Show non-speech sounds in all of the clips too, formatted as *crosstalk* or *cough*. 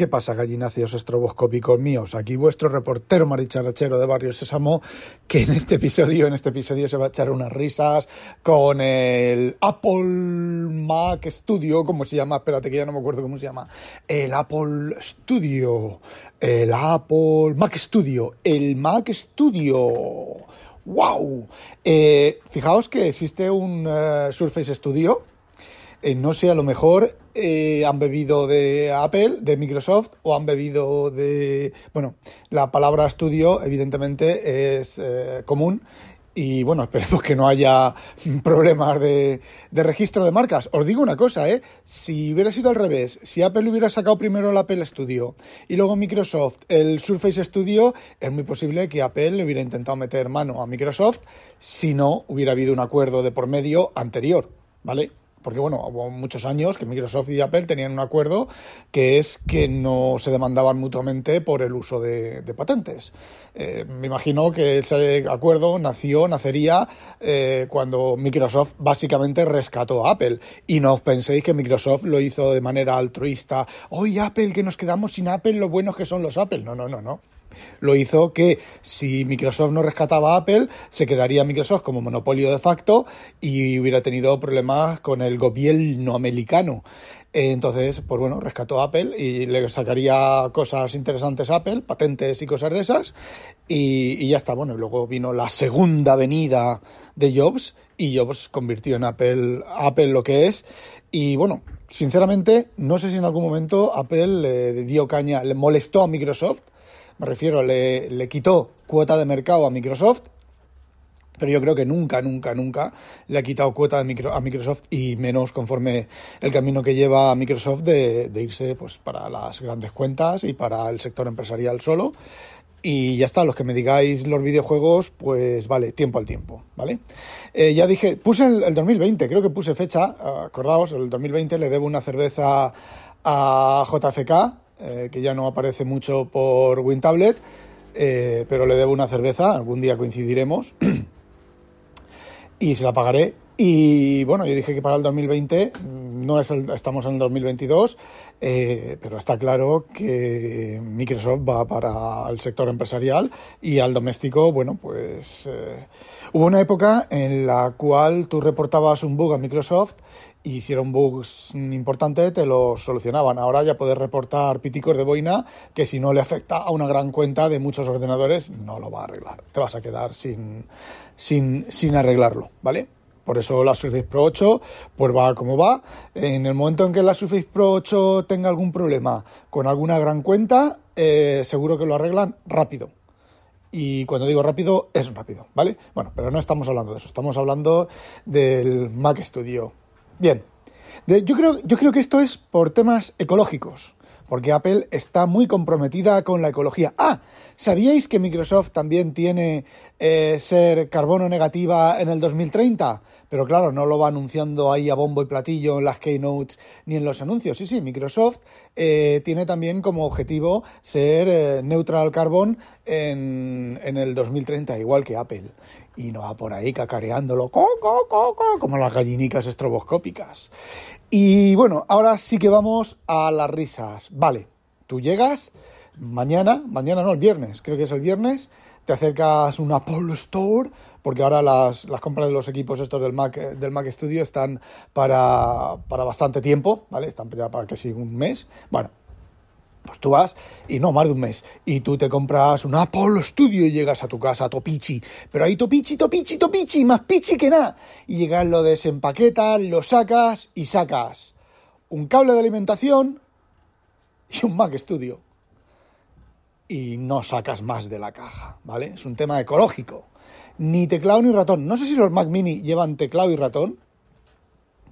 ¿Qué pasa, gallináceos estroboscópicos míos? Aquí vuestro reportero maricharachero de Barrio Sésamo, que en este episodio, en este episodio se va a echar unas risas con el Apple Mac Studio, ¿cómo se llama? Espérate que ya no me acuerdo cómo se llama. El Apple Studio, el Apple Mac Studio, el Mac Studio. ¡Wow! Eh, fijaos que existe un eh, Surface Studio. Eh, no sé, a lo mejor eh, han bebido de Apple, de Microsoft, o han bebido de... Bueno, la palabra estudio evidentemente es eh, común y bueno, *laughs* esperemos que no haya problemas de, de, registro de marcas. Os digo una cosa, ¿eh? Si hubiera sido al revés, si Apple hubiera sacado primero el Apple Studio y luego Microsoft el Surface Studio, es muy posible que Apple le hubiera intentado meter mano a Microsoft si no hubiera habido un acuerdo de por medio anterior, ¿vale? Porque bueno, hubo muchos años que Microsoft y Apple tenían un acuerdo que es que no se demandaban mutuamente por el uso de, patentes. Eh, me imagino que ese acuerdo nació, nacería eh, cuando Microsoft básicamente rescató a Apple. Y no os penséis que Microsoft lo hizo de manera altruista. Hoy Apple, que nos quedamos sin Apple, lo buenos que son los Apple. No, no, no, no lo hizo que si Microsoft no rescataba a Apple, se quedaría Microsoft como monopolio de facto y hubiera tenido problemas con el gobierno americano. Entonces, pues bueno, rescató a Apple y le sacaría cosas interesantes a Apple, patentes y cosas de esas, y, ya está. Bueno, y luego vino la segunda venida de Jobs y Jobs convirtió en Apple, Apple lo que es. Y bueno, sinceramente, no sé si en algún momento Apple le dio caña, le molestó a Microsoft me refiero, le, le quitó cuota de mercado a Microsoft, pero yo creo que nunca, nunca, nunca le ha quitado cuota a Microsoft y menos conforme el camino que lleva a Microsoft de, de, irse pues, para las grandes cuentas y para el sector empresarial solo. Y ya está, los que me digáis los videojuegos, pues vale, tiempo al tiempo, ¿vale? Eh, ya dije, puse el, el, 2020, creo que puse fecha, acordaos, el 2020 le debo una cerveza a JFK, eh, que ya no aparece mucho por WinTablet, eh, pero le debo una cerveza, algún día coincidiremos *clears throat* y se la pagaré. Y bueno, yo dije que para el 2020, mm, no es el, estamos en el 2022, eh, pero está claro que Microsoft va para el sector empresarial y al doméstico, bueno, pues eh, hubo una época en la cual tú reportabas un bug a Microsoft y si era un bug importante te lo solucionaban. Ahora ya puedes reportar piticos de boina que si no le afecta a una gran cuenta de muchos ordenadores no lo va a arreglar. Te vas a quedar sin, sin, sin arreglarlo, ¿vale? Por eso la Surface Pro 8 pues va como va. En el momento en que la Surface Pro 8 tenga algún problema con alguna gran cuenta, eh, seguro que lo arreglan rápido. Y cuando digo rápido, es rápido, ¿vale? Bueno, pero no estamos hablando de eso, estamos hablando del Mac Studio Bien, yo, creo, yo creo que esto es por temas ecológicos, porque Apple está muy comprometida con la ecología. Ah, ¿sabíais que Microsoft también tiene eh, ser carbono negativa en el 2030? Pero claro, no lo va anunciando ahí a bombo y platillo en las keynotes ni en los anuncios. Sí, sí, Microsoft eh, tiene también como objetivo ser eh, neutral carbon en, en el 2030, igual que Apple y no va por ahí cacareándolo co, co, co, como las gallinicas estroboscópicas. Y bueno, ahora sí que vamos a las risas. Vale, tú llegas mañana, mañana no, el viernes, creo que es el viernes, te acercas a un Apple Store, porque ahora las, las, compras de los equipos estos del Mac, del Mac Studio están para, para bastante tiempo, ¿vale? Están ya para que sí un mes. Bueno, pues tú vas y no, más de un mes. Y tú te compras un Apple Studio y llegas a tu casa, topichi. Pero ahí topichi, topichi, topichi, más pichi que nada. Y llegas, lo desempaquetas, lo sacas y sacas un cable de alimentación y un Mac Studio. Y no sacas más de la caja, ¿vale? Es un tema ecológico. Ni teclado ni ratón. No sé si los Mac Mini llevan teclado y ratón.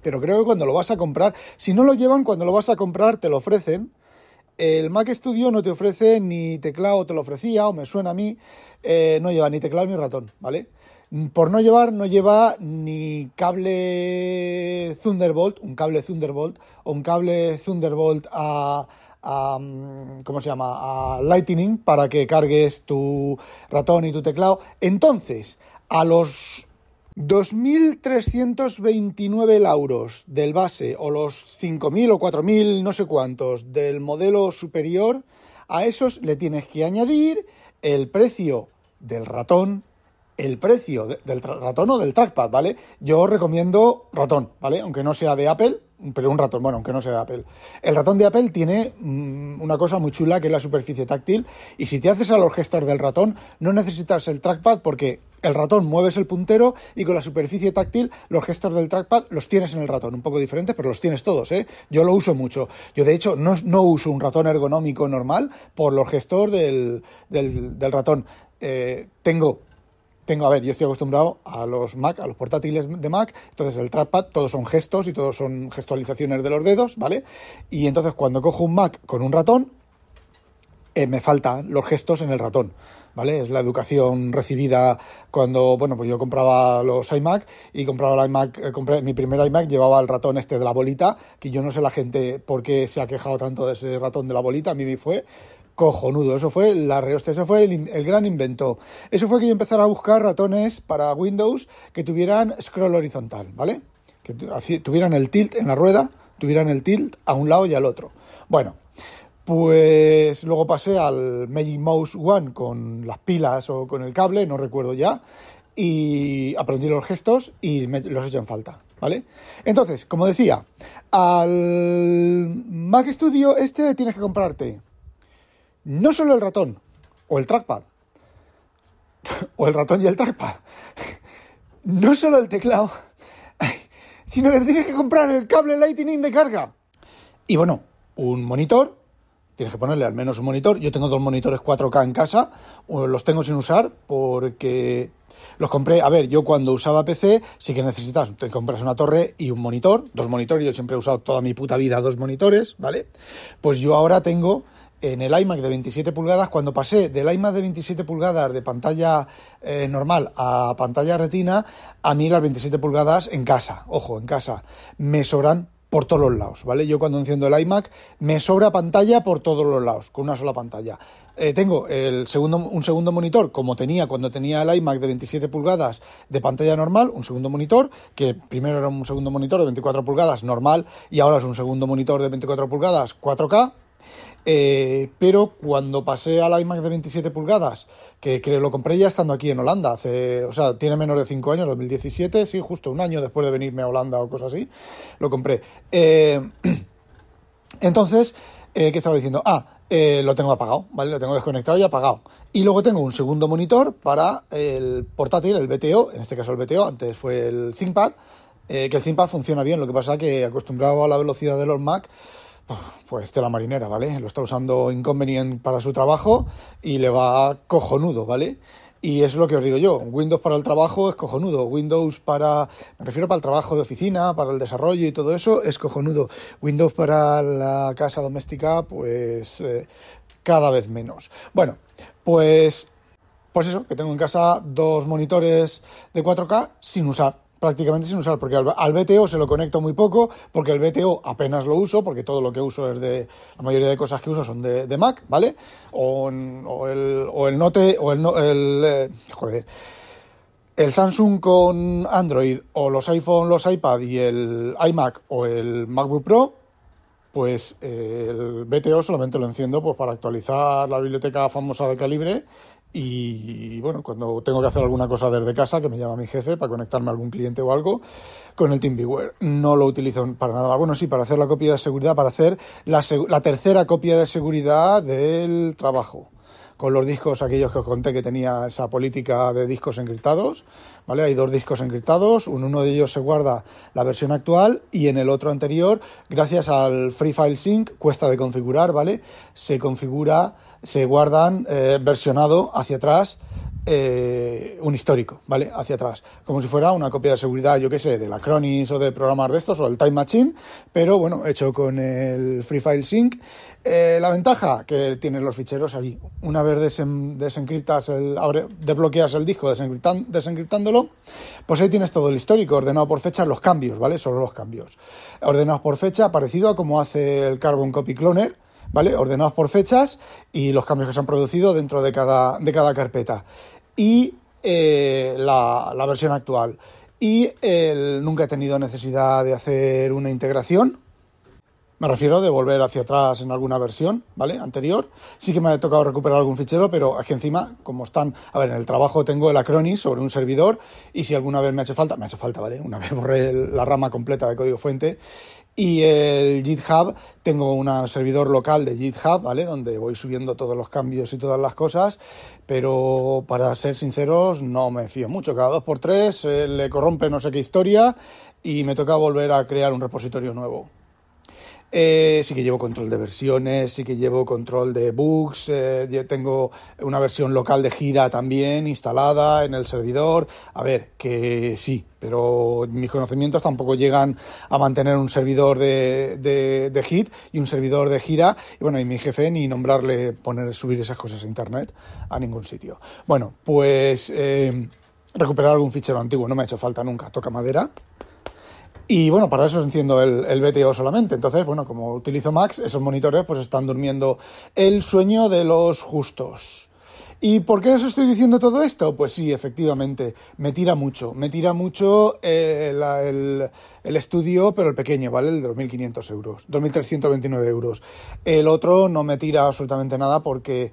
Pero creo que cuando lo vas a comprar, si no lo llevan, cuando lo vas a comprar te lo ofrecen el Mac Studio no te ofrece ni teclado, te lo ofrecía, o me suena a mí, eh, no lleva ni teclado ni ratón, ¿vale? Por no llevar, no lleva ni cable Thunderbolt, un cable Thunderbolt, o un cable Thunderbolt a, mm, ¿cómo se llama? A Lightning para que cargues tu ratón y tu teclado. Entonces, a los 2.329 lauros del base o los 5.000 o 4.000 no sé cuántos del modelo superior, a esos le tienes que añadir el precio del ratón, el precio del ratón o del trackpad, ¿vale? Yo recomiendo ratón, ¿vale? Aunque no sea de Apple, pero un ratón, bueno, aunque no sea de Apple. El ratón de Apple tiene mm, una cosa muy chula que es la superficie táctil y si te haces a los gestores del ratón no necesitas el trackpad porque el ratón mueves el puntero y con la superficie táctil los gestos del trackpad los tienes en el ratón, un poco diferentes, pero los tienes todos, ¿eh? Yo lo uso mucho. Yo de hecho no, no uso un ratón ergonómico normal por los gestores del, del ratón. Eh, tengo tengo, a ver, yo estoy acostumbrado a los Mac, a los portátiles de Mac, entonces el trackpad todos son gestos y todos son gestualizaciones de los dedos, ¿vale? Y entonces cuando cojo un Mac con un ratón, eh, me faltan los gestos en el ratón. ¿Vale? Es la educación recibida cuando, bueno, pues yo compraba los iMac y compraba el iMac, eh, compré, mi primer iMac llevaba el ratón este de la bolita, que yo no sé la gente por qué se ha quejado tanto de ese ratón de la bolita, a mí me fue cojonudo. Eso fue la eso fue el, gran invento. Eso fue que yo empezara a buscar ratones para Windows que tuvieran scroll horizontal, ¿vale? Que tuvieran el tilt en la rueda, tuvieran el tilt a un lado y al otro. Bueno, pues luego pasé al Magic Mouse One con las pilas o con el cable, no recuerdo ya, y aprendí los gestos y los he hecho en falta, ¿vale? Entonces, como decía, al Mac Studio este tienes que comprarte no solo el ratón o el trackpad, o el ratón y el trackpad, no solo el teclado, sino que tienes que comprar el cable Lightning de carga. Y bueno, un monitor, tienes que ponerle al menos un monitor. Yo tengo dos monitores 4K en casa, los tengo sin usar porque los compré, a ver, yo cuando usaba PC sí que necesitas, te compras una torre y un monitor, dos monitores, yo siempre he usado toda mi puta vida dos monitores, ¿vale? Pues yo ahora tengo en el iMac de 27 pulgadas, cuando pasé del iMac de 27 pulgadas de pantalla eh, normal a pantalla retina, a mí las 27 pulgadas en casa, ojo, en casa, me sobran por todos los lados, ¿vale? Yo cuando enciendo el iMac me sobra pantalla por todos los lados, con una sola pantalla. Eh, tengo el segundo, un segundo monitor, como tenía cuando tenía el iMac de 27 pulgadas de pantalla normal, un segundo monitor, que primero era un segundo monitor de 24 pulgadas normal y ahora es un segundo monitor de 24 pulgadas 4K, eh, pero cuando pasé al iMac de 27 pulgadas, que, que, lo compré ya estando aquí en Holanda, o sea, tiene menos de 5 años, 2017, sí, justo un año después de venirme a Holanda o cosas así, lo compré. Eh, *clears throat* entonces, eh, ¿qué estaba diciendo? Ah, lo tengo apagado, ¿vale? Lo tengo desconectado y apagado. Y luego tengo un segundo monitor para el portátil, el BTO, en este caso el BTO, antes fue el ThinkPad, que el ThinkPad funciona bien, lo que pasa que acostumbrado a la velocidad de los Mac, pues la marinera, ¿vale? Lo está usando inconveniente para su trabajo y le va cojonudo, ¿vale? Y es lo que os digo yo, Windows para el trabajo es cojonudo, Windows para, me refiero para el trabajo de oficina, para el desarrollo y todo eso, es cojonudo. Windows para la casa doméstica, pues eh, cada vez menos. Bueno, pues, pues eso, que tengo en casa dos monitores de 4K sin usar prácticamente sin usar, porque al, BTO se lo conecto muy poco, porque el BTO apenas lo uso, porque todo lo que uso es de, la mayoría de cosas que uso son de, Mac, ¿vale? O, el, o el Note, o el, el eh, joder, el Samsung con Android, o los iPhone, los iPad y el iMac o el MacBook Pro, pues eh, el BTO solamente lo enciendo pues para actualizar la biblioteca famosa de calibre y bueno, cuando tengo que hacer alguna cosa desde casa, que me llama mi jefe para conectarme a algún cliente o algo, con el TeamViewer. No lo utilizo para nada. Bueno, sí, para hacer la copia de seguridad, para hacer la, la tercera copia de seguridad del trabajo con los discos aquellos que os conté que tenía esa política de discos encriptados, ¿vale? Hay dos discos encriptados, en uno de ellos se guarda la versión actual y en el otro anterior, gracias al Free File Sync, cuesta de configurar, ¿vale? Se configura, se guardan eh, versionado hacia atrás eh, un histórico, ¿vale? Hacia atrás. Como si fuera una copia de seguridad, yo qué sé, de la Acronis o de programas de estos, o el Time Machine, pero bueno, hecho con el Free File Sync. Eh, la ventaja que tienen los ficheros ahí. Una vez desencriptas el, desbloqueas el disco desencriptándolo, pues ahí tienes todo el histórico, ordenado por fecha, los cambios, ¿vale? Solo los cambios. Ordenados por fecha, parecido a como hace el Carbon Copy Cloner, ¿vale? Ordenados por fechas y los cambios que se han producido dentro de cada, de cada carpeta y eh, la, versión actual. Y nunca he tenido necesidad de hacer una integración. Me refiero de volver hacia atrás en alguna versión, ¿vale? Anterior. Sí que me ha tocado recuperar algún fichero, pero aquí encima, como están, a ver, en el trabajo tengo el Acronis sobre un servidor y si alguna vez me ha hecho falta, me ha hecho falta, ¿vale? Una vez borré la rama completa de código fuente y el GitHub, tengo un servidor local de GitHub, ¿vale? Donde voy subiendo todos los cambios y todas las cosas, pero para ser sinceros no me fío mucho. Cada dos por tres eh, le corrompe no sé qué historia y me toca volver a crear un repositorio nuevo. Eh, sí que llevo control de versiones, sí que llevo control de bugs, eh, tengo una versión local de gira también instalada en el servidor. A ver, que sí, pero mis conocimientos tampoco llegan a mantener un servidor de, de, hit y un servidor de gira. Y bueno, y mi jefe ni nombrarle poner, subir esas cosas a internet a ningún sitio. Bueno, pues eh, recuperar algún fichero antiguo no me ha hecho falta nunca, toca madera. Y bueno, para eso enciendo el, el, BTO solamente. Entonces, bueno, como utilizo Max, esos monitores pues están durmiendo el sueño de los justos. ¿Y por qué os estoy diciendo todo esto? Pues sí, efectivamente, me tira mucho. Me tira mucho eh, el, el, estudio, pero el pequeño, ¿vale? El de 2.500 euros, 2.329 euros. El otro no me tira absolutamente nada porque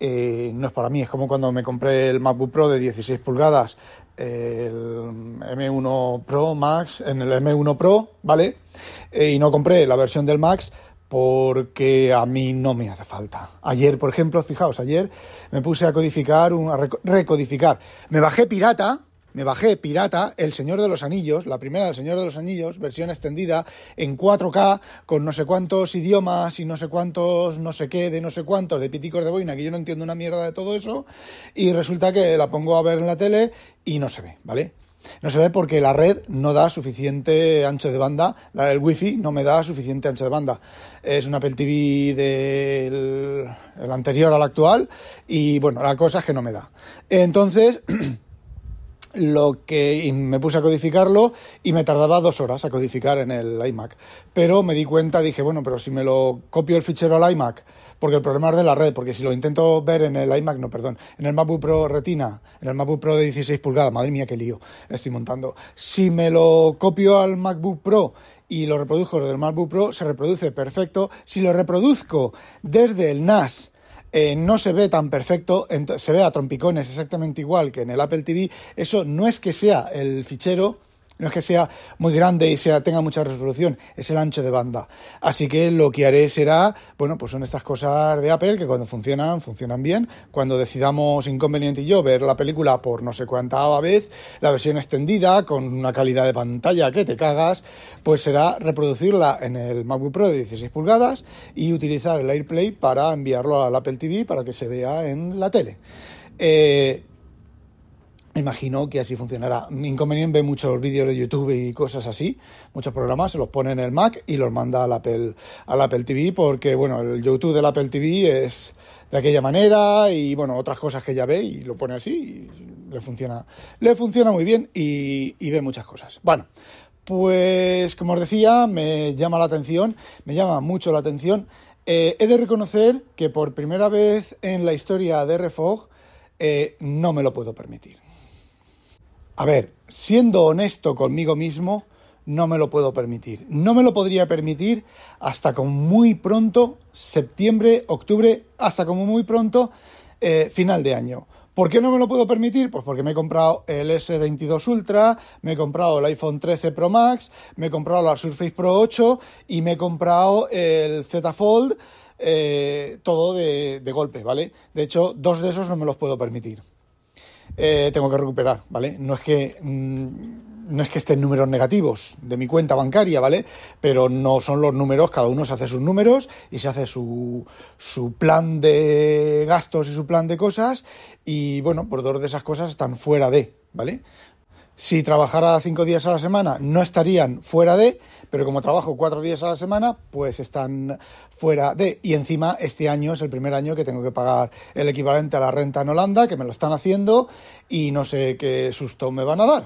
eh, no es para mí. Es como cuando me compré el MacBook Pro de 16 pulgadas el M1 Pro Max, en el M1 Pro, ¿vale? Eh, y no compré la versión del Max porque a mí no me hace falta. Ayer, por ejemplo, fijaos, ayer me puse a codificar, a recodificar. Me bajé pirata, me bajé pirata El Señor de los Anillos, la primera del Señor de los Anillos, versión extendida en 4K, con no sé cuántos idiomas y no sé cuántos, no sé qué, de no sé cuántos, de piticos de boina, que yo no entiendo una mierda de todo eso, y resulta que la pongo a ver en la tele y no se ve, ¿vale? No se ve porque la red no da suficiente ancho de banda, la del wifi no me da suficiente ancho de banda. Es una Apple TV del anterior al actual y bueno, la cosa es que no me da. Entonces... *clears throat* lo que me puse a codificarlo y me tardaba dos horas a codificar en el iMac. Pero me di cuenta, dije, bueno, pero si me lo copio el fichero al iMac, porque el problema es de la red, porque si lo intento ver en el iMac, no, perdón, en el MacBook Pro Retina, en el MacBook Pro de 16 pulgadas, madre mía, qué lío estoy montando. Si me lo copio al MacBook Pro y lo reproduzco desde el MacBook Pro, se reproduce perfecto. Si lo reproduzco desde el NAS, eh, no se ve tan perfecto, se ve a trompicones exactamente igual que en el Apple TV. Eso no es que sea el fichero no es que sea muy grande y sea, tenga mucha resolución, es el ancho de banda. Así que lo que haré será, bueno, pues son estas cosas de Apple que cuando funcionan, funcionan bien. Cuando decidamos inconveniente y yo ver la película por no sé cuánta vez, la versión extendida, con una calidad de pantalla que te cagas, pues será reproducirla en el MacBook Pro de 16 pulgadas y utilizar el AirPlay para enviarlo al Apple TV para que se vea en la tele. Eh, imagino que así funcionará. Inconveniente ve muchos vídeos de YouTube y cosas así, muchos programas, se los pone en el Mac y los manda al Apple, al Apple TV, porque bueno, el YouTube del Apple TV es de aquella manera y bueno, otras cosas que ya ve y lo pone así y le funciona, le funciona muy bien y, ve muchas cosas. Bueno, pues como os decía, me llama la atención, me llama mucho la atención. Eh, he de reconocer que por primera vez en la historia de Refog eh, no me lo puedo permitir. A ver, siendo honesto conmigo mismo, no me lo puedo permitir. No me lo podría permitir hasta como muy pronto, septiembre, octubre, hasta como muy pronto, eh, final de año. ¿Por qué no me lo puedo permitir? Pues porque me he comprado el S22 Ultra, me he comprado el iPhone 13 Pro Max, me he comprado la Surface Pro 8 y me he comprado el Z Fold, eh, todo de golpe, ¿vale? De hecho, dos de esos no me los puedo permitir. Eh, tengo que recuperar, ¿vale? No es que... Mm, no es que estén números negativos de mi cuenta bancaria, ¿vale? Pero no son los números, cada uno se hace sus números y se hace su, su plan de gastos y su plan de cosas y bueno, por dos de esas cosas están fuera de, ¿vale? Si trabajara cinco días a la semana, no estarían fuera de, pero como trabajo cuatro días a la semana, pues están fuera de. Y encima, este año es el primer año que tengo que pagar el equivalente a la renta en Holanda, que me lo están haciendo, y no sé qué susto me van a dar.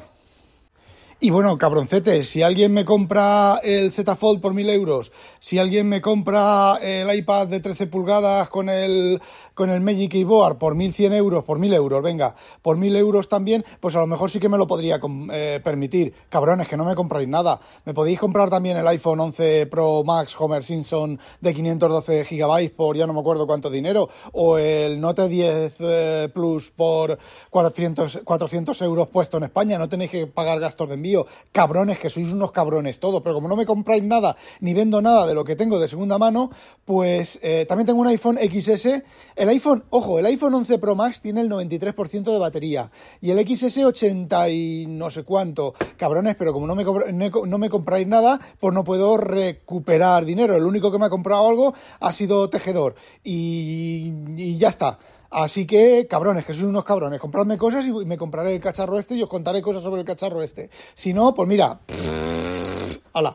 Y bueno, cabroncete, si alguien me compra el Z Fold por mil euros, si alguien me compra el iPad de 13 pulgadas con el, con el Magic Keyboard por 1100 euros, por mil euros, venga, por mil euros también, pues a lo mejor sí que me lo podría eh, permitir. Cabrones, que no me compráis nada. Me podéis comprar también el iPhone 11 Pro Max Homer Simpson de 512 gigabytes por ya no me acuerdo cuánto dinero, o el Note 10 eh, Plus por 400, 400 euros puesto en España. No tenéis que pagar gastos de envío cabrones, que sois unos cabrones todos, pero como no me compráis nada ni vendo nada de lo que tengo de segunda mano, pues eh, también tengo un iPhone XS. El iPhone, ojo, el iPhone 11 Pro Max tiene el 93% de batería y el XS 80 y no sé cuánto. Cabrones, pero como no me, no me compráis nada, pues no puedo recuperar dinero. El único que me ha comprado algo ha sido Tejedor y, y ya está. Así que, cabrones, que sois unos cabrones, compradme cosas y me compraré el cacharro este y os contaré cosas sobre el cacharro este. Si no, pues mira, *sniffs* hala.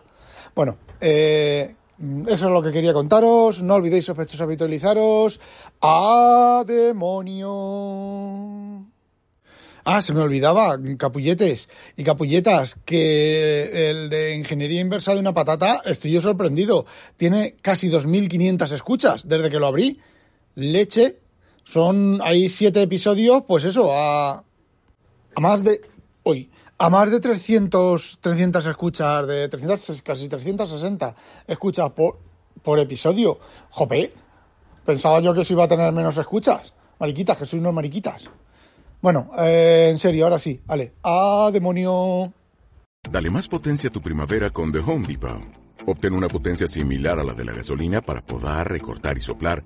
Bueno, eh, eso es lo que quería contaros. No olvidéis sospechosos habitualizaros. ¡A demonio! Ah, se me olvidaba, capulletes y capulletas, que el de ingeniería inversa de una patata, estoy yo sorprendido. Tiene casi 2.500 escuchas desde que lo abrí. Leche, son, hay siete episodios, pues eso, a, a más de, hoy, a más de 300, 300 escuchas, de 300, casi 360 escuchas por, por episodio. Jope, pensaba yo que se iba a tener menos escuchas. Mariquitas, que sois unos mariquitas. Bueno, eh, en serio, ahora sí, vale. ¡Ah, demonio! Dale más potencia a tu primavera con The Home Depot. Obtén una potencia similar a la de la gasolina para podar, recortar y soplar